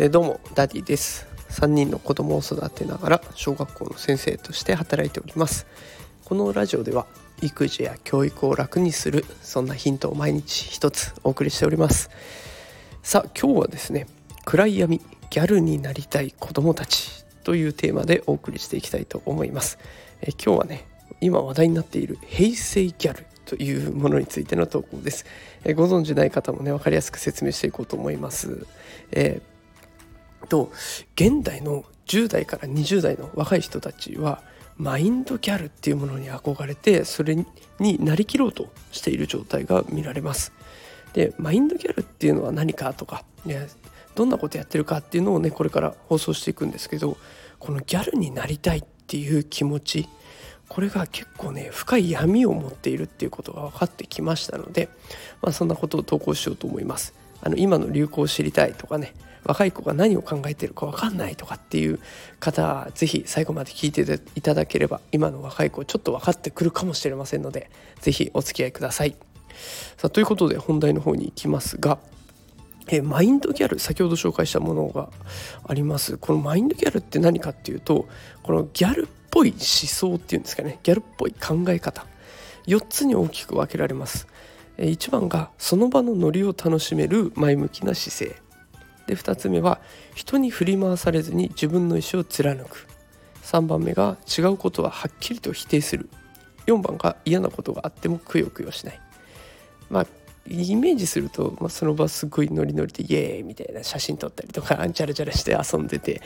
え、どうもダディです。3人の子供を育てながら小学校の先生として働いております。このラジオでは育児や教育を楽にするそんなヒントを毎日一つお送りしております。さあ今日はですね暗闇ギャルになりたい子供たちというテーマでお送りしていきたいと思います。え今日はね今話題になっている平成ギャルというものについての投稿ですえご存知ない方もね分かりやすく説明していこうと思いますえーと現代の10代から20代の若い人たちはマインドギャルっていうものに憧れてそれになりきろうとしている状態が見られます。でマインドギャルっていうのは何かとか、ね、どんなことやってるかっていうのをねこれから放送していくんですけどこのギャルになりたいっていう気持ちこれが結構ね深い闇を持っているっていうことが分かってきましたので、まあ、そんなことを投稿しようと思います。あの今の流行を知りたいとかね若い子が何を考えてるか分かんないとかっていう方は是非最後まで聞いていただければ今の若い子ちょっと分かってくるかもしれませんので是非お付き合いください。さあということで本題の方に行きますがえマインドギャル先ほど紹介したものがあります。このマインドギャルって何かっていうとこのギャルっぽい思想っていうんですかね。ギャルっぽい考え方。4つに大きく分けられます。1番がその場のノリを楽しめる前向きな姿勢。で2つ目は人に振り回されずに自分の意思を貫く。3番目が違うことははっきりと否定する。4番が嫌なことがあってもくよくよしない。まあイメージすると、まあ、その場すごいノリノリでイエーイみたいな写真撮ったりとか チャラチャラして遊んでて。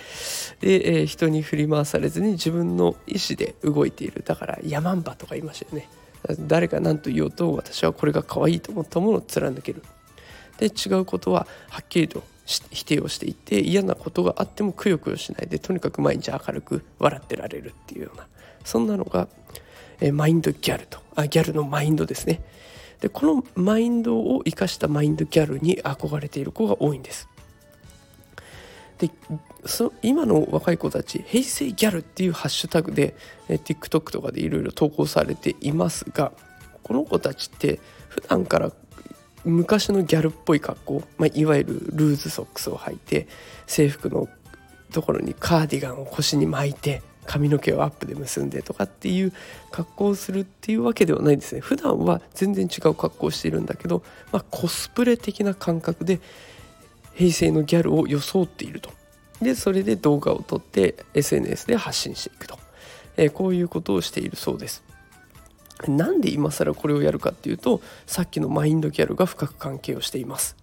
で、えー、人に振り回されずに自分の意思で動いている。だからヤマンバとか言いましたよね。誰が何と言おうと私はこれが可愛いと思ったものを貫ける。で違うことははっきりと否定をしていて嫌なことがあってもくよくよしない。でとにかく毎日明るく笑ってられるっていうような。そんなのが、えマインドギャルと。あギャルのマインドですね。でこのマインドを生かしたマインドギャルに憧れている子が多いんです。でそ今の若い子たち平成ギャルっていうハッシュタグで、え TikTok とかでいろいろ投稿されていますがこの子たちって普段から昔のギャルっぽい格好、まあ、いわゆるルーズソックスを履いて制服のところにカーディガンを腰に巻いて髪の毛をアップで結んでとかっていう格好をするっていうわけではないですね。普段は全然違う格好をしているんだけど、まあ、コスプレ的な感覚で平成のギャルを装っていると。でそれで動画を撮って SNS で発信していくと、えー、こういうことをしているそうです。なんで今更これをやるかっていうとさっきのマインドギャルが深く関係をしています。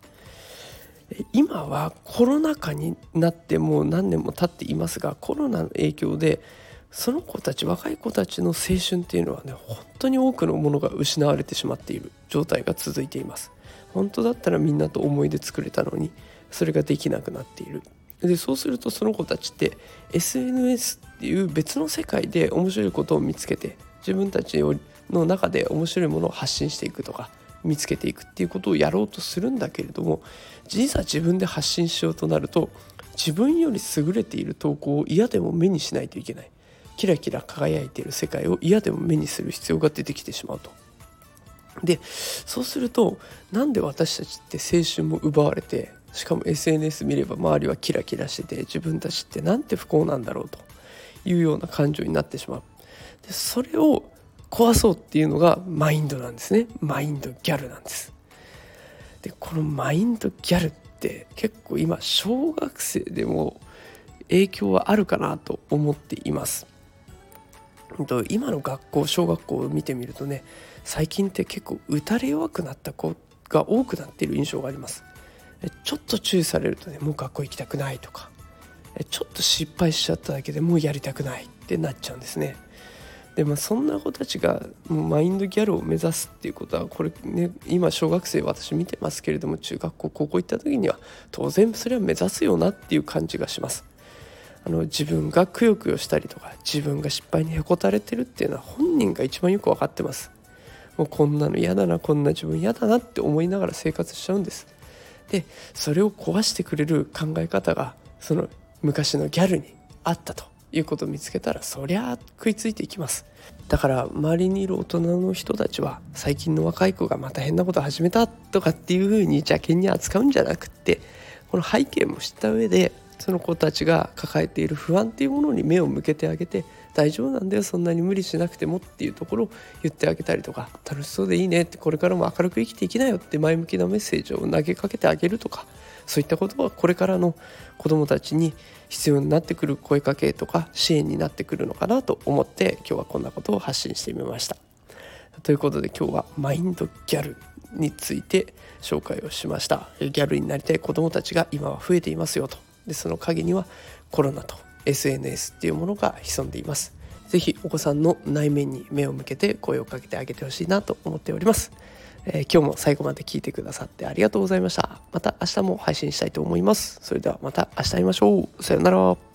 今はコロナ禍になってもう何年も経っていますがコロナの影響でその子たち若い子たちの青春っていうのはね本当に多くのものが失われてしまっている状態が続いています。本当だったらみんなと思い出作れたのにそれができなくなっている。でそうするとその子たちって SNS っていう別の世界で面白いことを見つけて自分たちの中で面白いものを発信していくとか見つけていくっていうことをやろうとするんだけれども実は自分で発信しようとなると自分より優れている投稿を嫌でも目にしないといけないキラキラ輝いている世界を嫌でも目にする必要が出てきてしまうと。でそうするとなんで私たちって青春も奪われてしかも SNS 見れば周りはキラキラしてて自分たちってなんて不幸なんだろうというような感情になってしまう。でそれを壊そうっていうのがマインドなんですね。マインドギャルなんです。でこのマインドギャルって結構今小学生でも影響はあるかなと思っています。今の学校小学校を見てみるとね最近って結構打たれ弱くなった子が多くなっている印象があります。ちょっと注意されるとねもう学校行きたくないとか。ちょっと失敗しちゃっただけでもうやりたくないってなっちゃうんですね。でもそんな子たちがマインドギャルを目指すっていうことはこれね今小学生私見てますけれども中学校高校行った時には当然それは目指すよなっていう感じがします。あの自分がくよくよしたりとか自分が失敗にへこたれてるっていうのは本人が一番よく分かってます。もうこんなの嫌だなこんな自分嫌だなって思いながら生活しちゃうんです。でそれを壊してくれる考え方がその昔のギャルにあったということを見つけたらそりゃ食いついていきます。だから周りにいる大人の人たちは最近の若い子がまた変なこと始めたとかっていうふうに邪険に扱うんじゃなくってこの背景も知った上でその子たちが抱えている不安っていうものに目を向けてあげて大丈夫なんだよそんなに無理しなくてもっていうところを言ってあげたりとか楽しそうでいいねってこれからも明るく生きていきなよって前向きなメッセージを投げかけてあげるとかそういったことはこれからの子どもたちに必要になってくる声かけとか支援になってくるのかなと思って今日はこんなことを発信してみました。ということで今日はマインドギャルについて紹介をしましたギャルになりたい子どもたちが今は増えていますよとでその陰にはコロナと SNS っていうものが潜んでいます。是非お子さんの内面に目を向けて声をかけてあげてほしいなと思っております、えー、今日も最後まで聞いてくださってありがとうございました。また明日も配信したいと思います。それではまた明日会いましょう。さようなら。